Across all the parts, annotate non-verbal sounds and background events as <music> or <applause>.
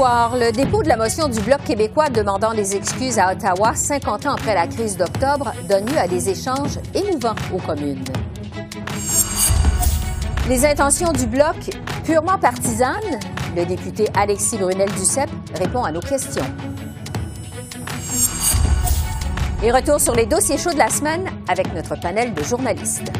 Le dépôt de la motion du Bloc québécois demandant des excuses à Ottawa 50 ans après la crise d'octobre donne lieu à des échanges émouvants aux communes. Les intentions du Bloc purement partisanes, le député Alexis Brunel-Duceppe répond à nos questions. Et retour sur les dossiers chauds de la semaine avec notre panel de journalistes.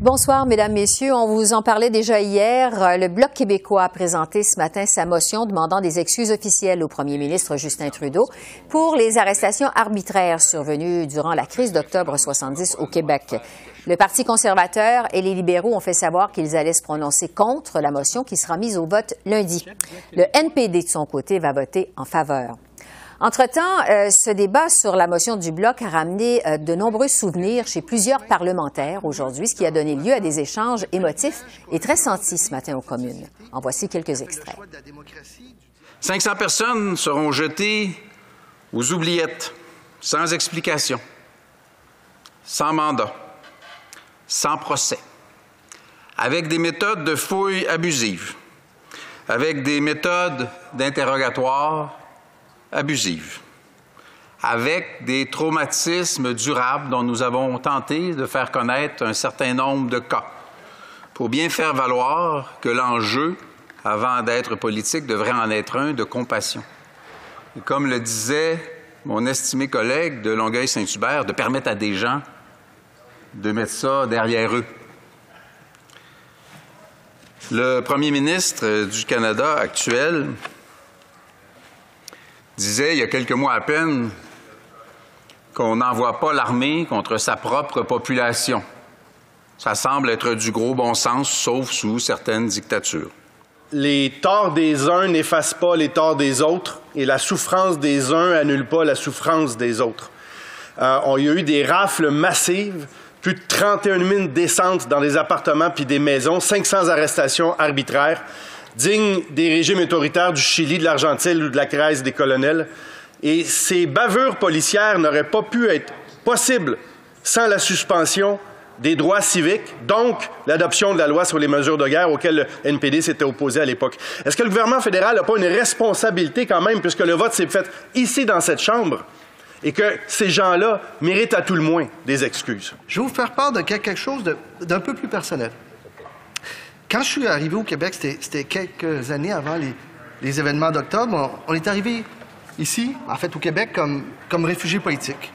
Bonsoir, Mesdames, Messieurs. On vous en parlait déjà hier. Le Bloc québécois a présenté ce matin sa motion demandant des excuses officielles au premier ministre Justin Trudeau pour les arrestations arbitraires survenues durant la crise d'octobre 70 au Québec. Le Parti conservateur et les libéraux ont fait savoir qu'ils allaient se prononcer contre la motion qui sera mise au vote lundi. Le NPD, de son côté, va voter en faveur. Entre-temps, euh, ce débat sur la motion du Bloc a ramené euh, de nombreux souvenirs chez plusieurs parlementaires aujourd'hui, ce qui a donné lieu à des échanges émotifs et très sentis ce matin aux communes. En voici quelques extraits. 500 personnes seront jetées aux oubliettes, sans explication, sans mandat, sans procès, avec des méthodes de fouilles abusives, avec des méthodes d'interrogatoire abusive, avec des traumatismes durables dont nous avons tenté de faire connaître un certain nombre de cas, pour bien faire valoir que l'enjeu, avant d'être politique, devrait en être un de compassion. Et comme le disait mon estimé collègue de Longueuil-Saint-Hubert, de permettre à des gens de mettre ça derrière eux. Le premier ministre du Canada actuel, disait il y a quelques mois à peine qu'on n'envoie pas l'armée contre sa propre population. Ça semble être du gros bon sens, sauf sous certaines dictatures. Les torts des uns n'effacent pas les torts des autres et la souffrance des uns annule pas la souffrance des autres. Euh, il y a eu des rafles massives, plus de 31 000 descentes dans des appartements puis des maisons, 500 arrestations arbitraires dignes des régimes autoritaires du Chili, de l'Argentine ou de la Grèce des colonels. Et ces bavures policières n'auraient pas pu être possibles sans la suspension des droits civiques, donc l'adoption de la loi sur les mesures de guerre auxquelles le NPD s'était opposé à l'époque. Est-ce que le gouvernement fédéral n'a pas une responsabilité quand même, puisque le vote s'est fait ici dans cette Chambre, et que ces gens-là méritent à tout le moins des excuses? Je vais vous faire part de quelque chose d'un peu plus personnel. Quand je suis arrivé au Québec, c'était quelques années avant les, événements d'octobre, on, est arrivé ici, en fait au Québec, comme, comme réfugié politique.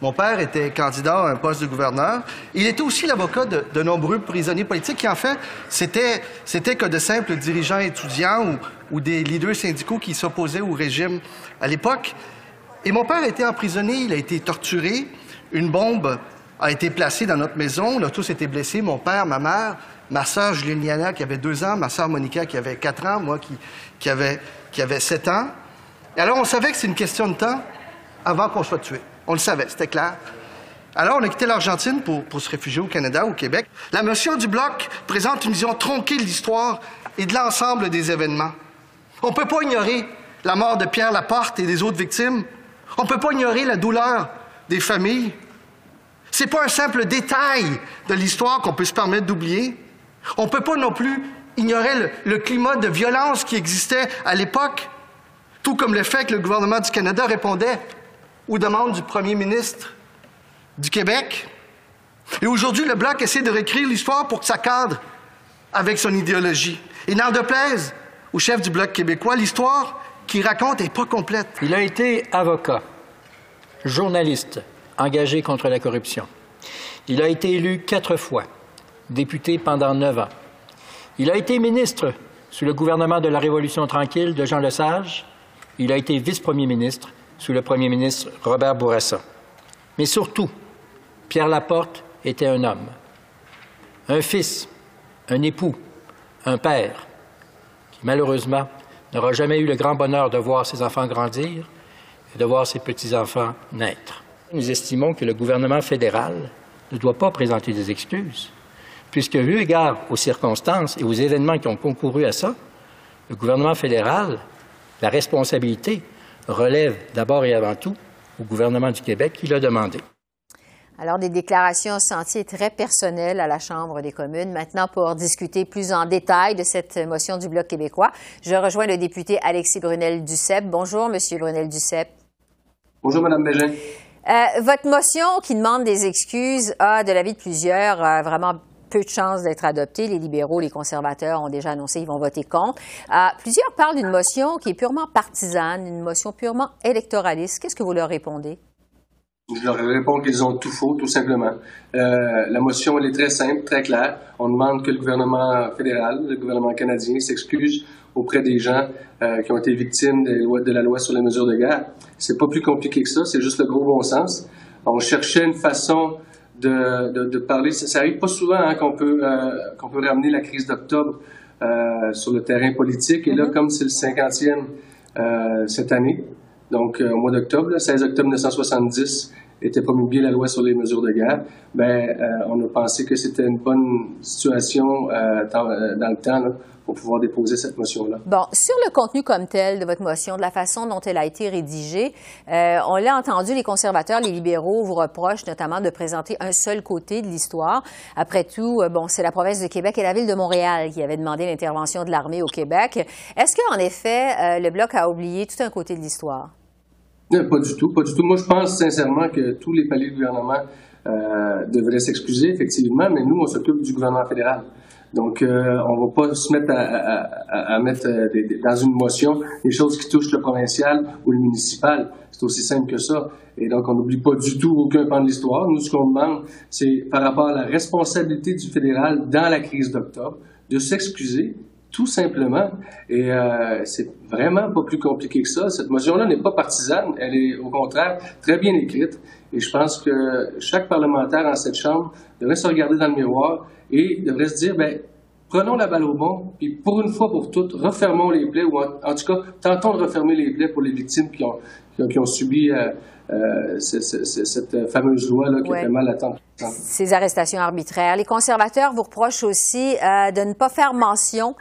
Mon père était candidat à un poste de gouverneur. Il était aussi l'avocat de, nombreux prisonniers politiques qui, en fait, c'était, que de simples dirigeants étudiants ou, ou des leaders syndicaux qui s'opposaient au régime à l'époque. Et mon père a été emprisonné, il a été torturé. Une bombe a été placée dans notre maison. On a tous été blessés, mon père, ma mère ma sœur Juliana qui avait deux ans, ma sœur Monica qui avait quatre ans, moi qui, qui, avait, qui avait sept ans. Et alors, on savait que c'est une question de temps avant qu'on soit tué. On le savait, c'était clair. Alors, on a quitté l'Argentine pour, pour se réfugier au Canada, au Québec. La motion du Bloc présente une vision tronquée de l'histoire et de l'ensemble des événements. On ne peut pas ignorer la mort de Pierre Laporte et des autres victimes. On ne peut pas ignorer la douleur des familles. C'est pas un simple détail de l'histoire qu'on peut se permettre d'oublier. On ne peut pas non plus ignorer le, climat de violence qui existait à l'époque, tout comme le fait que le gouvernement du Canada répondait aux demandes du premier ministre du Québec. Et aujourd'hui, le Bloc essaie de réécrire l'histoire pour que ça cadre avec son idéologie. Et n'en déplaise au chef du Bloc québécois, l'histoire qu'il raconte n'est pas complète. Il a été avocat, journaliste, engagé contre la corruption. Il a été élu quatre fois député pendant neuf ans. Il a été ministre sous le gouvernement de la Révolution tranquille de Jean Lesage. Il a été vice-premier ministre sous le premier ministre Robert Bourassa. Mais surtout, Pierre Laporte était un homme, un fils, un époux, un père, qui malheureusement n'aura jamais eu le grand bonheur de voir ses enfants grandir et de voir ses petits-enfants naître. Nous estimons que le gouvernement fédéral ne doit pas présenter des excuses, puisque, vu égard aux circonstances et aux événements qui ont concouru à ça, le gouvernement fédéral, la responsabilité relève d'abord et avant tout au gouvernement du Québec qui l'a demandé. Alors, des déclarations sentiers très personnelles à la Chambre des communes. Maintenant, pour discuter plus en détail de cette motion du Bloc québécois, je rejoins le député Alexis Brunel-Duceppe. Bonjour, Monsieur Brunel-Duceppe. Bonjour, Madame Bégin. Euh, votre motion qui demande des excuses a, de l'avis de plusieurs, euh, vraiment peu de chances d'être adoptée. Les libéraux, les conservateurs ont déjà annoncé qu'ils vont voter contre. Euh, plusieurs parlent d'une motion qui est purement partisane, une motion purement électoraliste. Qu'est-ce que vous leur répondez? Je leur réponds qu'ils ont tout faux, tout simplement. Euh, la motion, elle est très simple, très claire. On demande que le gouvernement fédéral, le gouvernement canadien, s'excuse auprès des gens euh, qui ont été victimes de la loi sur les mesures de guerre. C'est pas plus compliqué que ça, c'est juste le gros bon sens. On cherchait une façon de, de, parler. Ça, arrive pas souvent hein, qu'on peut euh, qu'on peut ramener la crise d'octobre euh, sur le terrain politique. Et là, mm-hmm. comme c'est le cinquantième cette année, donc au mois d'octobre, 16 octobre 1970, était promulguée la loi sur les mesures de guerre, ben, euh, on a pensé que c'était une bonne situation euh, dans, euh, dans, le temps là, pour pouvoir déposer cette motion-là. Bon, sur le contenu comme tel de votre motion, de la façon dont elle a été rédigée, euh, on l'a entendu, les conservateurs, les libéraux vous reprochent notamment de présenter un seul côté de l'histoire. Après tout, bon, c'est la province de Québec et la ville de Montréal qui avaient demandé l'intervention de l'armée au Québec. Est-ce qu'en effet, le Bloc a oublié tout un côté de l'histoire? Pas du tout, pas du tout. Moi, je pense sincèrement que tous les paliers du gouvernement euh, devraient s'excuser, effectivement, mais nous, on s'occupe du gouvernement fédéral. Donc, euh, on va pas se mettre à, mettre euh, dans une motion des choses qui touchent le provincial ou le municipal. C'est aussi simple que ça. Et donc, on n'oublie pas du tout aucun pan de l'histoire. Nous, ce qu'on demande, c'est par rapport à la responsabilité du fédéral dans la crise d'octobre, de s'excuser tout simplement. Et euh, c'est vraiment pas plus compliqué que ça. Cette motion-là n'est pas partisane, elle est au contraire très bien écrite. Et je pense que chaque parlementaire dans cette Chambre devrait se regarder dans le miroir et devrait se dire, ben, prenons la balle au bon, et pour une fois pour toutes, refermons les plaies, ou en, tout cas, tentons de refermer les plaies pour les victimes qui ont, qui ont, subi euh, euh, cette fameuse loi là, qui fait mal à tant Ces arrestations arbitraires. Les conservateurs vous reprochent aussi de ne pas faire mention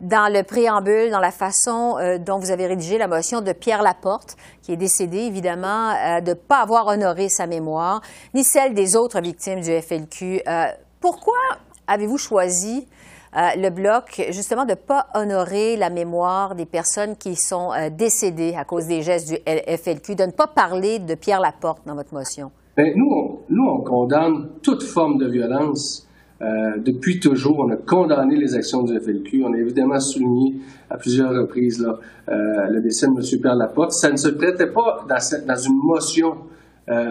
dans le préambule, dans la façon euh, dont vous avez rédigé la motion de Pierre Laporte, qui est décédé, évidemment, euh, de ne pas avoir honoré sa mémoire, ni celle des autres victimes du FLQ. Euh, pourquoi avez-vous choisi le bloc, justement, de ne pas honorer la mémoire des personnes qui sont décédées à cause des gestes du FLQ, de ne pas parler de Pierre Laporte dans votre motion? Bien, nous, nous, on condamne toute forme de violence euh, depuis toujours, on a condamné les actions du FLQ. On a évidemment souligné à plusieurs reprises euh, le décès de M. Pierre Laporte. Ça ne se traitait pas dans une motion euh,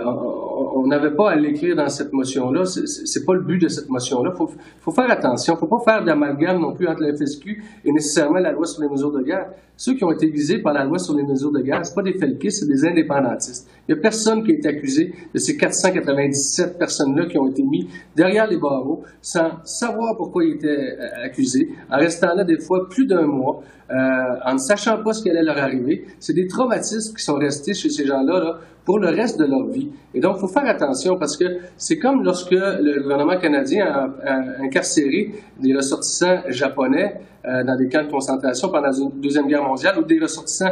on n'avait pas à l'écrire dans cette motion-là. C'est pas le but de cette motion-là. Faut, faut, faire attention. Faut pas faire d'amalgame non plus entre la FSQ et nécessairement la loi sur les mesures de guerre. Ceux qui ont été visés par la loi sur les mesures de guerre, ce pas des felkistes, c'est des indépendantistes. Il n'y a personne qui a été accusé de ces 497 personnes-là qui ont été mis derrière les barreaux sans savoir pourquoi ils étaient euh, accusés, en restant là des fois plus d'un mois, euh, en ne sachant pas ce qui allait leur arriver. C'est des traumatismes qui sont restés chez ces gens-là là, pour le reste de leur vie. Et donc, il faut faire attention parce que c'est comme lorsque le gouvernement canadien a, incarcéré des ressortissants japonais euh, dans des camps de concentration pendant la Deuxième Guerre mondiale ou des ressortissants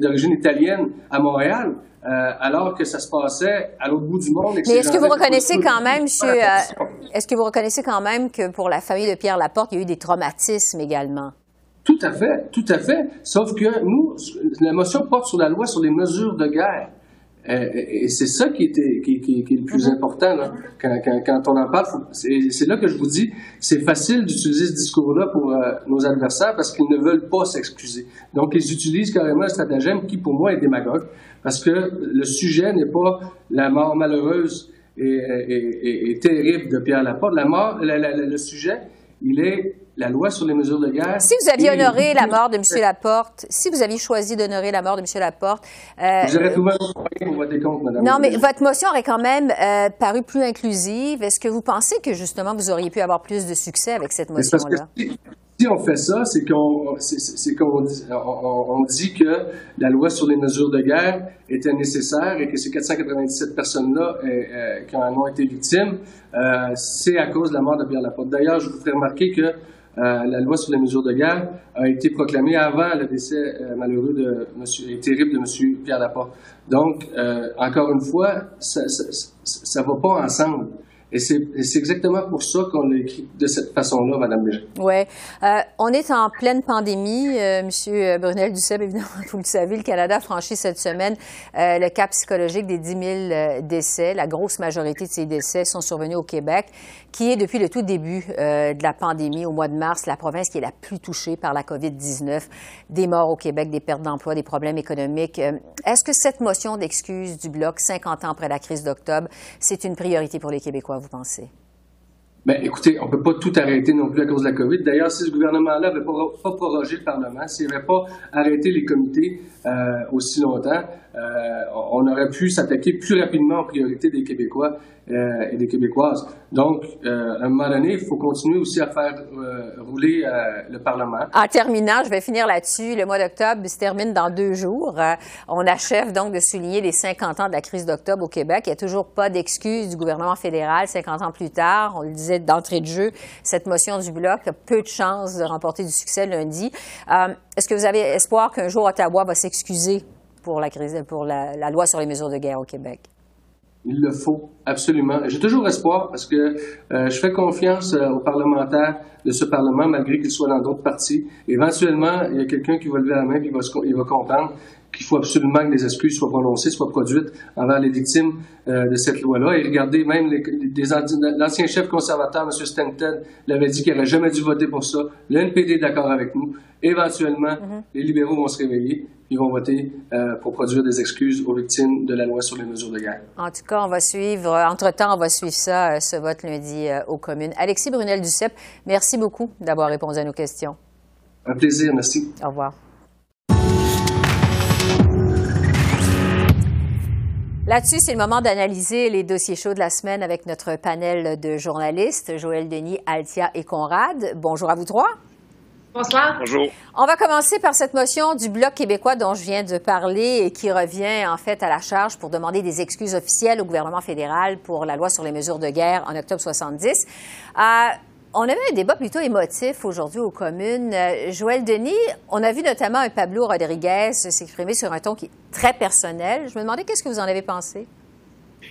d'origine italienne à Montréal. Euh, alors que ça se passait à l'autre bout du monde. Mais est-ce que vous reconnaissez quand même, monsieur, euh, est-ce que vous reconnaissez quand même que pour la famille de Pierre Laporte, il y a eu des traumatismes également? Tout à fait, tout à fait. Sauf que nous, la motion porte sur la loi sur les mesures de guerre. Euh, et c'est ça qui, était, qui, qui, qui, est le plus mm-hmm. important là. Quand, quand, quand, on en parle. C'est là que je vous dis, c'est facile d'utiliser ce discours-là pour euh, nos adversaires parce qu'ils ne veulent pas s'excuser. Donc, ils utilisent carrément un stratagème qui, pour moi, est démagogue parce que le sujet n'est pas la mort malheureuse et, et, et, terrible de Pierre Laporte. La mort, le sujet, il est la loi sur les mesures de guerre. Si vous aviez honoré la mort de M. Laporte, si vous aviez choisi d'honorer la mort de M. Laporte. Euh, vous aurez tout pour voter contre, Mme. Non, mais votre motion aurait quand même euh, paru plus inclusive. Est-ce que vous pensez que justement vous auriez pu avoir plus de succès avec cette motion-là? si on fait ça, c'est qu'on qu'on dit, on, dit que la loi sur les mesures de guerre était nécessaire et que ces 497 personnes-là euh, euh, qui en ont été victimes, euh, c'est à cause de la mort de Pierre Laporte. D'ailleurs, je vous ferai remarquer que la loi sur les mesures de guerre a été proclamée avant le décès malheureux de monsieur, et terrible de M. Pierre Laporte. Donc, encore une fois, ça ne va pas ensemble. Et c'est exactement pour ça qu'on écrit de cette façon-là, Mme Bégin. Oui. Euh, on est en pleine pandémie. Euh, Monsieur Brunel Duceppe, <laughs> évidemment, vous le savez, le Canada a franchi cette semaine euh, le cap psychologique des 10 000 euh, décès. La grosse majorité de ces décès sont survenus au Québec, qui est depuis le tout début euh, de la pandémie, au mois de mars, la province qui est la plus touchée par la COVID-19. Des morts au Québec, des pertes d'emploi, des problèmes économiques. Est-ce que cette motion d'excuse du Bloc, 50 ans après la crise d'octobre, c'est une priorité pour les Québécois? Vous pensez? Bien, écoutez, on ne peut pas tout arrêter non plus à cause de la COVID. D'ailleurs, si ce gouvernement-là n'avait pas, pas, prorogé le Parlement, s'il n'avait pas arrêté les comités euh, aussi longtemps, euh, on aurait pu s'attaquer plus rapidement aux priorités des Québécois euh, et des Québécoises. Donc, euh, à un moment donné, il faut continuer aussi à faire rouler le Parlement. En terminant, je vais finir là-dessus. Le mois d'octobre se termine dans deux jours. on achève donc de souligner les 50 ans de la crise d'octobre au Québec. Il n'y a toujours pas d'excuse du gouvernement fédéral 50 ans plus tard. On le disait d'entrée de jeu, cette motion du Bloc a peu de chances de remporter du succès lundi. Est-ce que vous avez espoir qu'un jour Ottawa va s'excuser? Pour la crise, pour la, loi sur les mesures de guerre au Québec? Il le faut, absolument. J'ai toujours espoir parce que euh, je fais confiance euh, aux parlementaires de ce Parlement, malgré qu'ils soient dans d'autres partis. Éventuellement, il y a quelqu'un qui va lever la main et il va, il va comprendre qu'il faut absolument que des excuses soient prononcées, soient produites envers les victimes euh, de cette loi-là. Et regardez, même l'ancien chef conservateur, M. Stanton, l'avait dit qu'il n'aurait jamais dû voter pour ça. Le NPD est d'accord avec nous. Éventuellement, mm-hmm. les libéraux vont se réveiller ils vont voter euh, pour produire des excuses aux victimes de la loi sur les mesures de guerre. En tout cas, on va suivre, entre-temps, on va suivre ça, euh, ce vote lundi aux communes. Alexis Brunel-Duceppe, merci beaucoup d'avoir répondu à nos questions. Un plaisir, merci. Au revoir. Là-dessus, c'est le moment d'analyser les dossiers chauds de la semaine avec notre panel de journalistes, Joël Denis, Altia et Conrad. Bonjour à vous trois. Bonsoir. Bonjour. On va commencer par cette motion du Bloc québécois dont je viens de parler et qui revient en fait à la charge pour demander des excuses officielles au gouvernement fédéral pour la loi sur les mesures de guerre en octobre 70. On avait un débat plutôt émotif aujourd'hui aux communes. Euh, Joël Denis, on a vu notamment un Pablo Rodriguez s'exprimer sur un ton qui est très personnel. Je me demandais qu'est-ce que vous en avez pensé?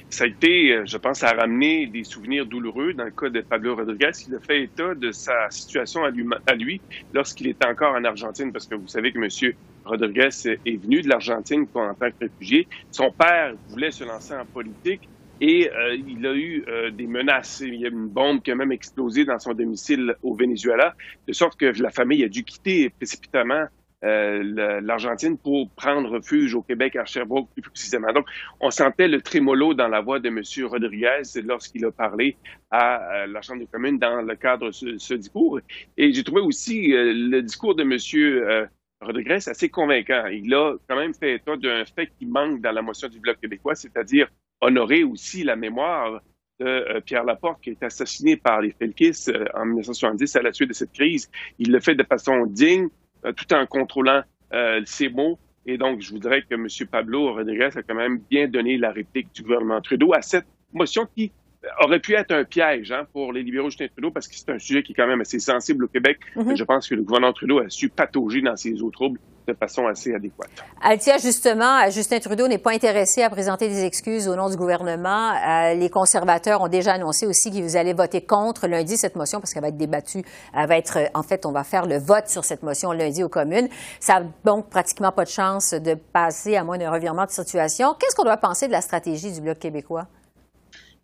Ça a été, euh, je pense, à ramener des souvenirs douloureux dans le cas de Pablo Rodriguez. Il a fait état de sa situation à lui, à lui lorsqu'il était encore en Argentine, parce que vous savez que M. Rodriguez est venu de l'Argentine en tant que réfugié. Son père voulait se lancer en politique et euh, il a eu euh, des menaces. Il y a une bombe qui a même explosé dans son domicile au Venezuela, de sorte que la famille a dû quitter précipitamment euh, l'Argentine pour prendre refuge au Québec, à Sherbrooke plus précisément. Donc, on sentait le trémolo dans la voix de M. Rodriguez lorsqu'il a parlé à la Chambre des communes dans le cadre de ce, discours. Et j'ai trouvé aussi le discours de M. Rodriguez assez convaincant. Il a quand même fait état d'un fait qui manque dans la motion du Bloc québécois, c'est-à-dire honorer aussi la mémoire de euh, Pierre Laporte, qui est assassiné par les Felkis euh, en 1970 à la suite de cette crise. Il le fait de façon digne, euh, tout en contrôlant ses mots. Et donc, je voudrais que M. Pablo Rodriguez a quand même bien donné la réplique du gouvernement Trudeau à cette motion qui aurait pu être un piège hein, pour les libéraux Justin Trudeau parce que c'est un sujet qui est quand même assez sensible au Québec. Mm-hmm. Je pense que le gouvernement Trudeau a su patauger dans ses eaux troubles de façon assez adéquate. Altia, justement, Justin Trudeau n'est pas intéressé à présenter des excuses au nom du gouvernement. Euh, les conservateurs ont déjà annoncé aussi qu'ils allaient voter contre lundi cette motion parce qu'elle va être débattue. Elle va être, en fait, on va faire le vote sur cette motion lundi aux communes. Ça n'a donc pratiquement pas de chance de passer à moins d'un revirement de situation. Qu'est-ce qu'on doit penser de la stratégie du Bloc québécois?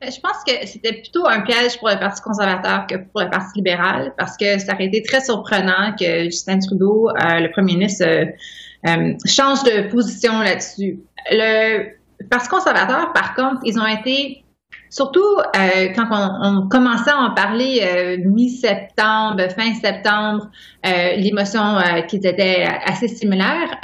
Ben, je pense que c'était plutôt un piège pour le Parti conservateur que pour le Parti libéral, parce que ça aurait été très surprenant que Justin Trudeau, euh, le premier ministre, euh, euh, change de position là-dessus. Le Parti conservateur, par contre, ils ont été Surtout quand on, commençait à en parler mi-septembre, fin septembre, l'émotion qui était assez similaire,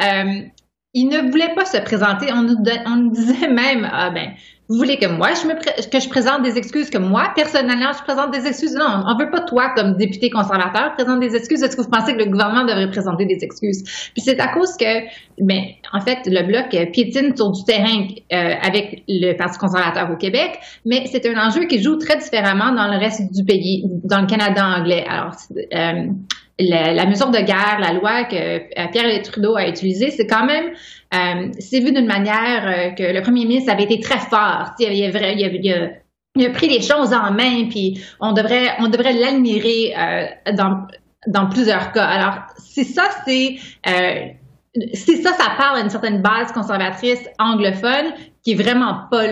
ils ne voulaient pas se présenter. On nous, on nous disait même, ah ben, vous voulez que moi, je me que je présente des excuses, que moi, personnellement, je présente des excuses? Non, on veut pas toi, comme député conservateur, présenter des excuses. Est-ce que vous pensez que le gouvernement devrait présenter des excuses? Puis c'est à cause que, ben, en fait, le Bloc piétine sur du terrain euh, avec le Parti conservateur au Québec, mais c'est un enjeu qui joue très différemment dans le reste du pays, dans le Canada anglais. Alors, euh, la, mesure de guerre, la loi que euh, Pierre Trudeau a utilisée, c'est quand même, euh, c'est vu d'une manière euh, que le premier ministre avait été très fort. Il, a, pris les choses en main, puis on devrait, on devrait l'admirer dans, dans plusieurs cas. Alors, si ça, c'est si ça, ça parle à une certaine base conservatrice anglophone qui est vraiment pas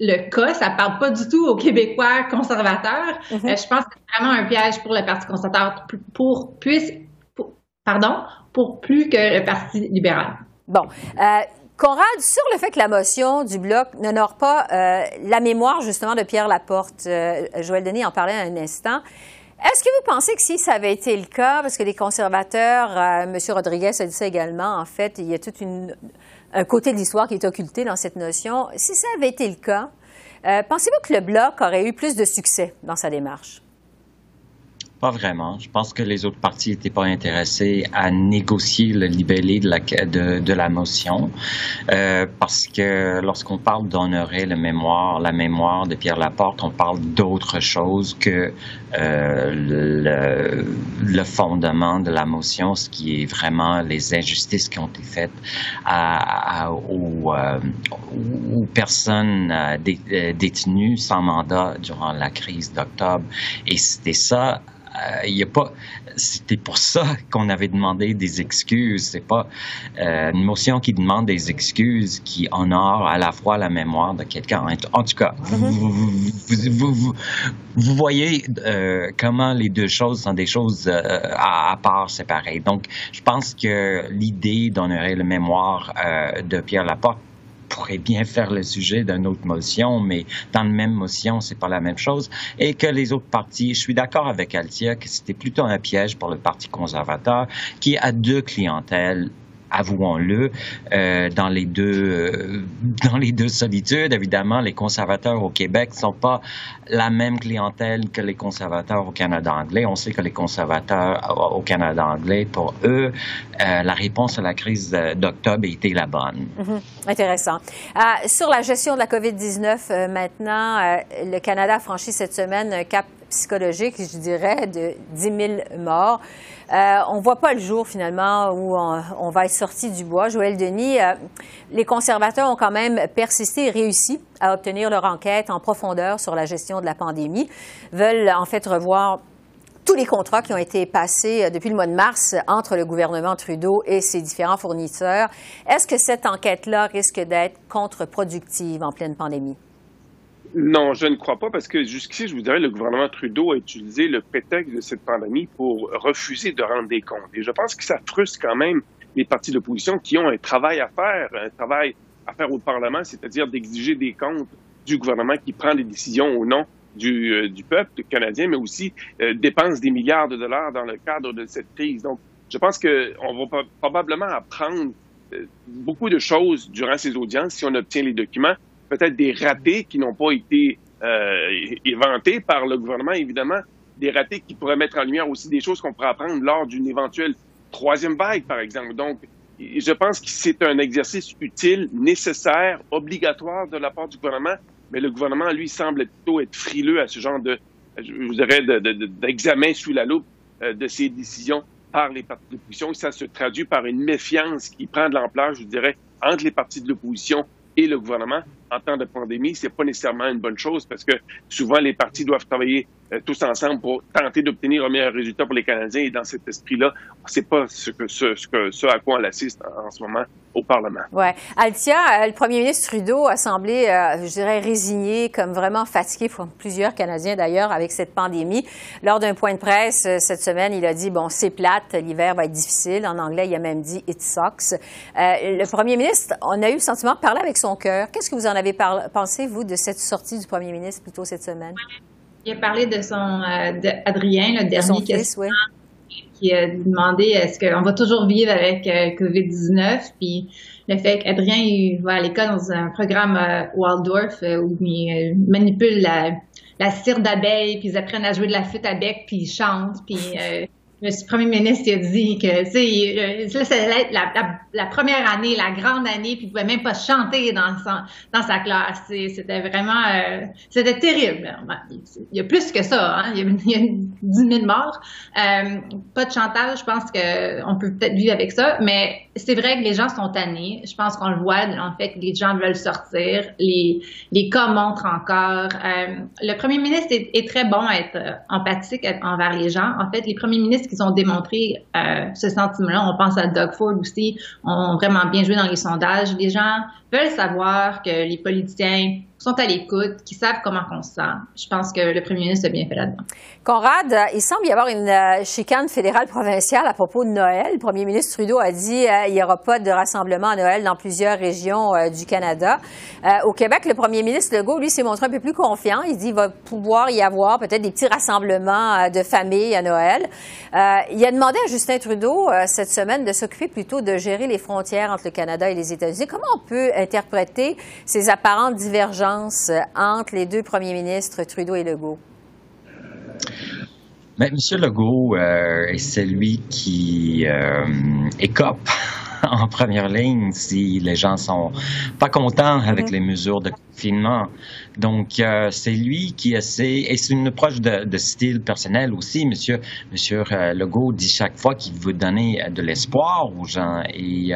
le cas, ça parle pas du tout aux Québécois conservateurs. Euh, je pense que c'est vraiment un piège pour le Parti conservateur pour, plus, pardon, pour plus que le Parti libéral. Bon. Euh, Conrad, sur le fait que la motion du Bloc n'honore pas euh, la mémoire justement de Pierre Laporte, Joël Denis en parlait un instant, est-ce que vous pensez que si ça avait été le cas, parce que les conservateurs, M. Rodriguez a dit ça également, en fait, il y a toute une un côté de l'histoire qui est occulté dans cette notion. Si ça avait été le cas, euh, pensez-vous que le Bloc aurait eu plus de succès dans sa démarche? Pas vraiment. Je pense que les autres partis n'étaient pas intéressés à négocier le libellé de la, de, de la motion, euh, parce que lorsqu'on parle d'honorer la mémoire, la mémoire de Pierre Laporte, on parle d'autre chose que euh, le, le, fondement de la motion, ce qui est vraiment les injustices qui ont été faites à, à, aux, euh, aux, personnes euh, euh, détenues sans mandat durant la crise d'octobre. Et c'était ça il y a pas. C'était pour ça qu'on avait demandé des excuses. C'est pas euh, une motion qui demande des excuses qui honore à la fois la mémoire de quelqu'un. En tout cas, vous, vous, vous, voyez euh, comment les deux choses sont des choses à, à, part séparées. Donc, je pense que l'idée d'honorer la mémoire de Pierre Laporte pourrait bien faire le sujet d'une autre motion, mais dans la même motion, c'est pas la même chose. Et que les autres partis, je suis d'accord avec Altia que c'était plutôt un piège pour le Parti conservateur qui a deux clientèles avouons-le, euh, dans les deux euh, dans les deux solitudes. Évidemment, les conservateurs au Québec sont pas la même clientèle que les conservateurs au Canada anglais. On sait que les conservateurs au Canada anglais, pour eux, euh, la réponse à la crise d'octobre était la bonne. Mm-hmm. Intéressant. sur la gestion de la COVID-19, maintenant, le Canada a franchi cette semaine un cap psychologique, je dirais, de 10 000 morts. Euh, on ne voit pas le jour finalement où on, va être sorti du bois. Joël Denis, euh, les conservateurs ont quand même persisté et réussi à obtenir leur enquête en profondeur sur la gestion de la pandémie, veulent en fait revoir tous les contrats qui ont été passés euh, depuis le mois de mars entre le gouvernement Trudeau et ses différents fournisseurs. Est-ce que cette enquête-là risque d'être contre-productive en pleine pandémie? Non, je ne crois pas parce que jusqu'ici, je vous dirais, le gouvernement Trudeau a utilisé le prétexte de cette pandémie pour refuser de rendre des comptes. Et je pense que ça frustre quand même les partis d'opposition qui ont un travail à faire, un travail à faire au Parlement, c'est-à-dire d'exiger des comptes du gouvernement qui prend des décisions au nom du, euh, peuple canadien, mais aussi euh, dépense des milliards de dollars dans le cadre de cette crise. Donc, je pense qu'on va probablement apprendre euh, beaucoup de choses durant ces audiences si on obtient les documents peut-être des ratés qui n'ont pas été euh, éventés par le gouvernement, évidemment, des ratés qui pourraient mettre en lumière aussi des choses qu'on pourrait apprendre lors d'une éventuelle troisième vague, par exemple. Donc, je pense que c'est un exercice utile, nécessaire, obligatoire de la part du gouvernement, mais le gouvernement, lui, semble plutôt être frileux à ce genre de, je vous dirais, d'examen de, sous la loupe euh, de ces décisions par les partis de l'opposition. Ça se traduit par une méfiance qui prend de l'ampleur, je dirais, entre les partis de l'opposition et le gouvernement en temps de pandémie, c'est pas nécessairement une bonne chose parce que souvent les partis doivent travailler euh, tous ensemble pour tenter d'obtenir un meilleur résultat pour les Canadiens. Et dans cet esprit-là, c'est pas ce que ce, que ce à quoi on assiste en, ce moment au Parlement. Ouais, Altia, euh, le Premier ministre Trudeau a semblé, euh, je dirais, résigné, comme vraiment fatigué pour plusieurs Canadiens d'ailleurs avec cette pandémie. Lors d'un point de presse cette semaine, il a dit bon, c'est plate, l'hiver va être difficile. En anglais, il a même dit it sucks. le Premier ministre, on a eu le sentiment de parler avec son cœur. Qu'est-ce que vous en avez pensé vous de cette sortie du Premier ministre plutôt cette semaine? Il a parlé de son euh, Adrien, le dernier qui a demandé est-ce qu'on va toujours vivre avec euh, COVID-19. Puis le fait qu'Adrien il va à l'école dans un programme Waldorf où il manipule la, la cire d'abeille, puis ils apprennent à jouer de la flûte à bec, puis ils chantent, puis le premier ministre a dit que c'est la, la, première année, la grande année, puis il pouvait même pas chanter dans, dans sa classe. C'était vraiment, euh, c'était terrible. Il y a plus que ça, hein? il, y a, il, 10 000 morts. Euh, pas de chantage, je pense qu'on peut peut-être vivre avec ça, mais c'est vrai que les gens sont tannés. Je pense qu'on le voit, en fait, les gens veulent sortir. Les, les cas montrent encore. Euh, le premier ministre est, très bon à être empathique envers les gens. En fait, les premiers ministres qui ont démontré euh, ce sentiment-là. On pense à Doug Ford aussi, ont vraiment bien joué dans les sondages. Les gens veulent savoir que les politiciens sont à l'écoute, qui savent comment on se sent. Je pense que le premier ministre a bien fait là-dedans. Conrad, il semble y avoir une euh, chicane fédérale provinciale à propos de Noël. Le premier ministre Trudeau a dit euh, n'y aura pas de rassemblement à Noël dans plusieurs régions euh, du Canada. au Québec, le premier ministre Legault, lui, s'est montré un peu plus confiant. Il dit qu'il va pouvoir y avoir peut-être des petits rassemblements de familles à Noël. il a demandé à Justin Trudeau cette semaine de s'occuper plutôt de gérer les frontières entre le Canada et les États-Unis. Comment on peut interpréter ces apparentes divergences entre les deux premiers ministres, Trudeau et Legault? Mais M. Legault euh, est celui qui euh, écope <laughs> en première ligne si les gens sont pas contents avec mm-hmm. les mesures de confinement. Donc, euh, c'est lui qui essaie, et c'est une approche de, style personnel aussi. Monsieur, Monsieur Legault dit chaque fois qu'il veut donner de l'espoir aux gens. Et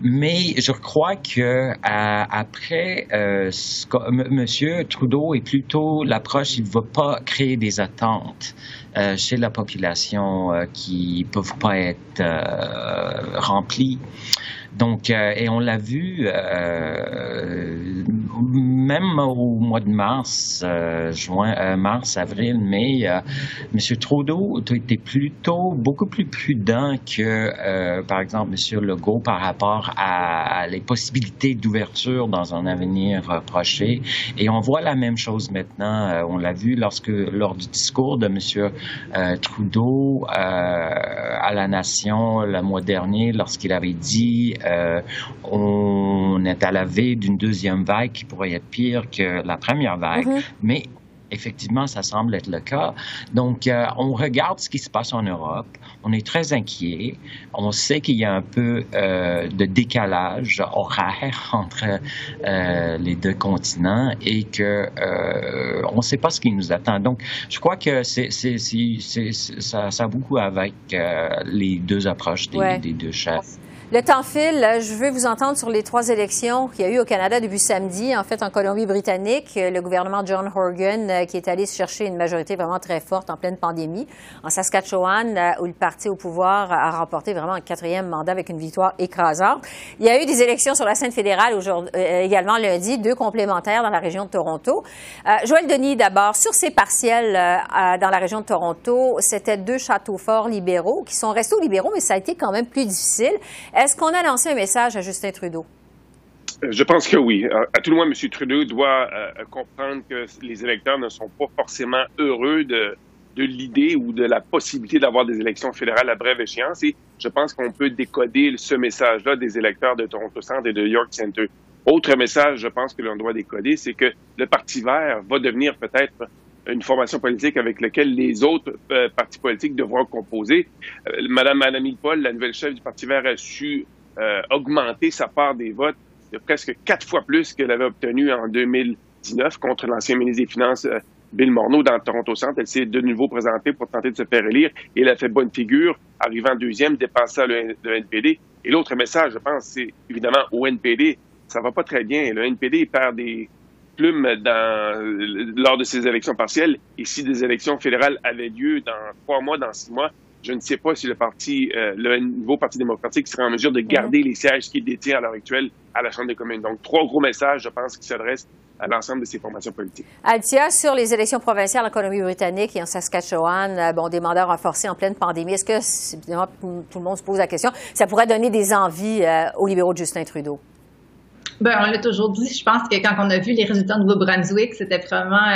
mais je crois que euh, après, euh, Monsieur Trudeau est plutôt l'approche, il ne veut pas créer des attentes euh, chez la population qui ne peuvent pas être remplies. Donc, euh, et on l'a vu euh, même au mois de mars, euh, juin, mars, avril, mai, M. Trudeau était plutôt beaucoup plus prudent que, par exemple, M. Legault par rapport à, les possibilités d'ouverture dans un avenir proche. Et on voit la même chose maintenant. on l'a vu lorsque, lors du discours de M. Trudeau à la nation le mois dernier, lorsqu'il avait dit euh, on est à la veille d'une deuxième vague qui pourrait être pire que la première vague, mm-hmm. mais effectivement, ça semble être le cas. Donc, euh, on regarde ce qui se passe en Europe. On est très inquiet. On sait qu'il y a un peu euh, de décalage horaire <laughs> entre les deux continents et que on ne sait pas ce qui nous attend. Donc, je crois que c'est, ça, ça a beaucoup avec les deux approches des, des deux chefs. Le temps file. Je veux vous entendre sur les trois élections qu'il y a eu au Canada depuis samedi. En fait, en Colombie-Britannique, le gouvernement John Horgan, euh, qui est allé chercher une majorité vraiment très forte en pleine pandémie. En Saskatchewan, euh, où le parti au pouvoir a remporté vraiment un quatrième mandat avec une victoire écrasante. Il y a eu des élections sur la scène fédérale euh, également lundi, deux complémentaires dans la région de Toronto. Joël Denis, d'abord, sur ces partiels dans la région de Toronto, c'était deux châteaux forts libéraux qui sont restés aux libéraux, mais ça a été quand même plus difficile. Est-ce qu'on a lancé un message à Justin Trudeau? Euh, je pense que oui. Euh, à tout le moins, M. Trudeau doit euh, comprendre que les électeurs ne sont pas forcément heureux de, de l'idée ou de la possibilité d'avoir des élections fédérales à brève échéance. Et je pense qu'on peut décoder ce message-là des électeurs de Toronto Centre et de York Center. Autre message, je pense que l'on doit décoder, c'est que le Parti vert va devenir peut-être une formation politique avec laquelle les autres euh, partis politiques devront composer. Euh, Madame Anami Paul, la nouvelle chef du Parti vert, a su euh, augmenter sa part des votes de presque quatre fois plus qu'elle avait obtenu en 2019 contre l'ancien ministre des Finances, Bill Morneau, dans Toronto Centre. Elle s'est de nouveau présentée pour tenter de se faire élire et elle a fait bonne figure, arrivant deuxième, dépassant le, le NPD. Et l'autre message, je pense, c'est évidemment au NPD. Ça va pas très bien. Le NPD perd des, plume dans, lors de ces élections partielles. Et si des élections fédérales avaient lieu dans trois mois, dans six mois, je ne sais pas si le parti, euh, le nouveau Parti démocratique sera en mesure de garder les sièges qu'il détient à l'heure actuelle à la Chambre des communes. Donc, trois gros messages, je pense, qui s'adressent à l'ensemble de ces formations politiques. Altia, sur les élections provinciales en Colombie-Britannique et en Saskatchewan, euh, bon, des mandats renforcés en pleine pandémie, est-ce que, tout le monde se pose la question, ça pourrait donner des envies euh, aux libéraux de Justin Trudeau? Ben, on l'a toujours dit. Je pense que quand on a vu les résultats de Nouveau-Brunswick, c'était vraiment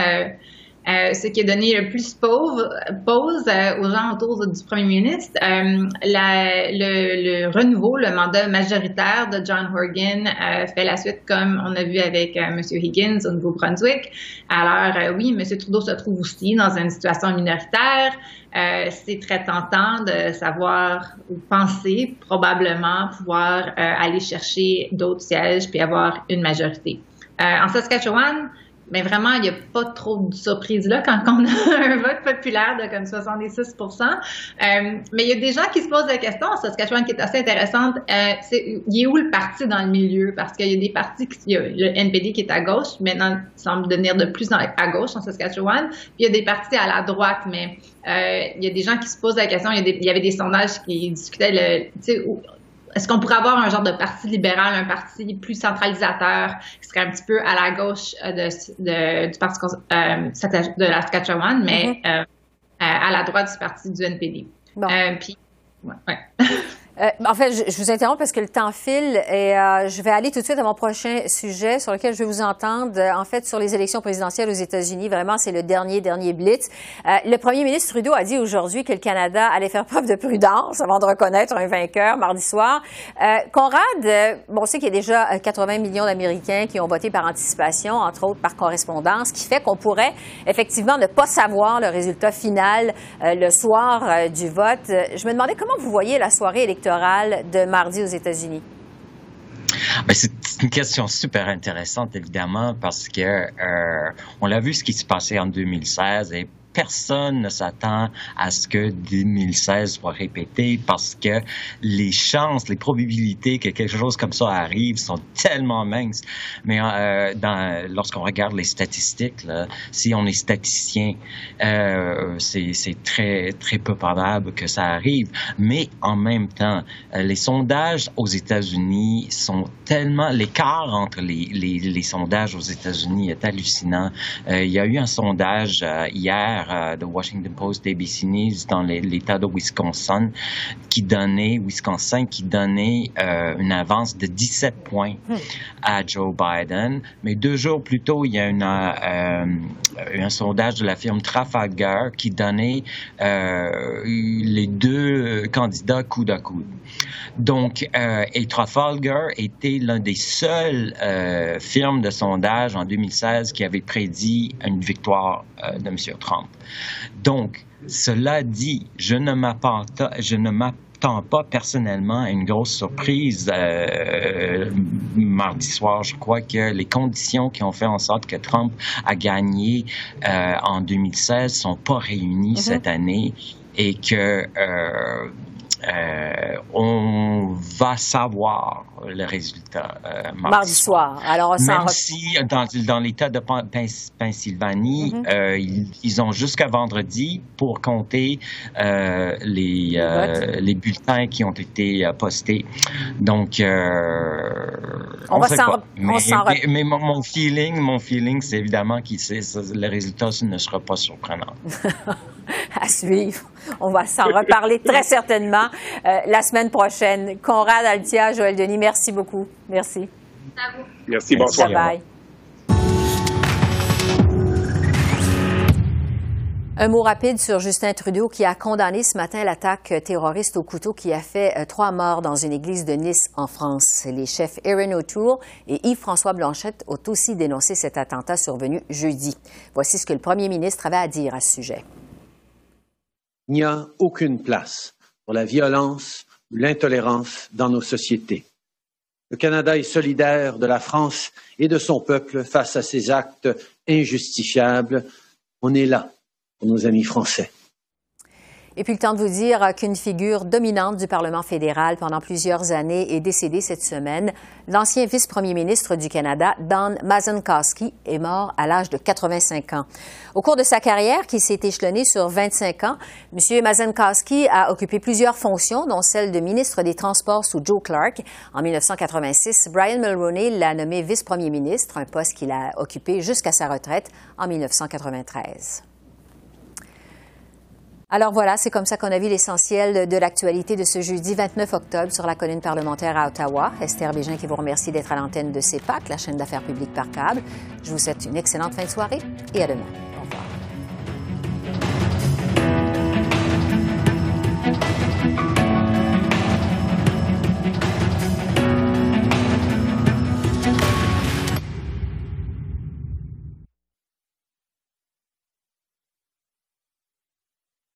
euh, ce qui a donné le plus pause, pause euh, aux gens autour du premier ministre. Euh, le, le, renouveau, le mandat majoritaire de John Horgan fait la suite comme on a vu avec M. Higgins au Nouveau-Brunswick. Alors oui, M. Trudeau se trouve aussi dans une situation minoritaire. C'est très tentant de savoir ou penser probablement pouvoir aller chercher d'autres sièges puis avoir une majorité. en Saskatchewan, mais vraiment, il n'y a pas trop de surprise là quand on a <laughs> un vote populaire de comme 76% euh, Mais il y a des gens qui se posent la question, Saskatchewan qui est assez intéressante, euh, c'est il est où le parti dans le milieu? Parce qu'il y a des partis, il y a le NPD qui est à gauche, maintenant il semble devenir de plus à gauche en Saskatchewan, puis il y a des partis à la droite, mais euh, il y a des gens qui se posent la question, il y, a des, il avait des sondages qui discutaient le, est-ce qu'on pourrait avoir un genre de parti libéral, un parti plus centralisateur, qui serait un petit peu à la gauche euh, de, du parti euh, de la Saskatchewan, mais mm-hmm. euh, à la droite du parti du NPD. puis, ouais. <laughs> Euh, en fait, je, vous interromps parce que le temps file et euh, je vais aller tout de suite à mon prochain sujet sur lequel je vais vous entendre. Euh, en fait, sur les élections présidentielles aux États-Unis, vraiment, c'est le dernier, dernier blitz. le premier ministre Trudeau a dit aujourd'hui que le Canada allait faire preuve de prudence avant de reconnaître un vainqueur mardi soir. Conrad, bon, on sait qu'il y a déjà 80 millions d'Américains qui ont voté par anticipation, entre autres par correspondance, ce qui fait qu'on pourrait effectivement ne pas savoir le résultat final le soir du vote. Je me demandais comment vous voyez la soirée électorale de mardi aux États-Unis? Ben, c'est une question super intéressante, évidemment, parce que euh, on l'a vu ce qui s'est passé en 2016 et personne ne s'attend à ce que 2016 soit répété parce que les chances, les probabilités que quelque chose comme ça arrive sont tellement minces. Mais euh, lorsqu'on regarde les statistiques, là, si on est statisticien, euh, c'est très très peu probable que ça arrive. Mais en même temps, euh, les sondages aux États-Unis sont tellement l'écart entre les, les, les, sondages aux États-Unis est hallucinant. Euh, il y a eu un sondage euh, hier de Washington Post, ABC News dans l'État de Wisconsin qui donnait, Wisconsin, qui donnait euh, une avance de 17 points hmm. à Joe Biden. Mais deux jours plus tôt, il y a une, euh, un sondage de la firme Trafalgar qui donnait euh, les deux candidats coude à coude. Donc, et Trafalgar était l'un des seuls firmes de sondage en 2016 qui avait prédit une victoire de M. Trump. Donc, cela dit, je ne m'attends pas personnellement à une grosse surprise euh, mardi soir. Je crois que les conditions qui ont fait en sorte que Trump a gagné euh, en 2016 sont pas réunies mm-hmm. cette année et que euh, euh, on va savoir le résultat euh, mardi, soir. Alors, Même si dans, dans l'État de Pennsylvanie, mm-hmm. euh, ils, ont jusqu'à vendredi pour compter les, les bulletins qui ont été postés. Donc, on, va s'en mais, mais, mon, feeling, mon feeling, c'est évidemment que le résultat ne sera pas surprenant. <laughs> à suivre. On va s'en reparler très certainement euh, la semaine prochaine. Conrad Altia, Joël Denis, merci beaucoup. Merci. Merci, bonsoir. Bye. Un mot rapide sur Justin Trudeau qui a condamné ce matin l'attaque terroriste au couteau qui a fait euh, trois morts dans une église de Nice en France. Les chefs Erin O'Toole et Yves-François Blanchette ont aussi dénoncé cet attentat survenu jeudi. Voici ce que le premier ministre avait à dire à ce sujet. Il n'y a aucune place pour la violence ou l'intolérance dans nos sociétés. Le Canada est solidaire de la France et de son peuple face à ces actes injustifiables. On est là pour nos amis français. Et puis le temps de vous dire qu'une figure dominante du Parlement fédéral pendant plusieurs années est décédée cette semaine. L'ancien vice-premier ministre du Canada, Don Mazankowski, est mort à l'âge de 85 ans. Au cours de sa carrière, qui s'est échelonnée sur 25 ans, M. Mazankowski a occupé plusieurs fonctions, dont celle de ministre des Transports sous Joe Clark. En 1986, Brian Mulroney l'a nommé vice-premier ministre, un poste qu'il a occupé jusqu'à sa retraite en 1993. Alors voilà, c'est comme ça qu'on a vu l'essentiel de l'actualité de ce jeudi 29 octobre sur la colline parlementaire à Ottawa. Esther Bégin qui vous remercie d'être à l'antenne de CEPAC, la chaîne d'affaires publiques par câble. Je vous souhaite une excellente fin de soirée et à demain.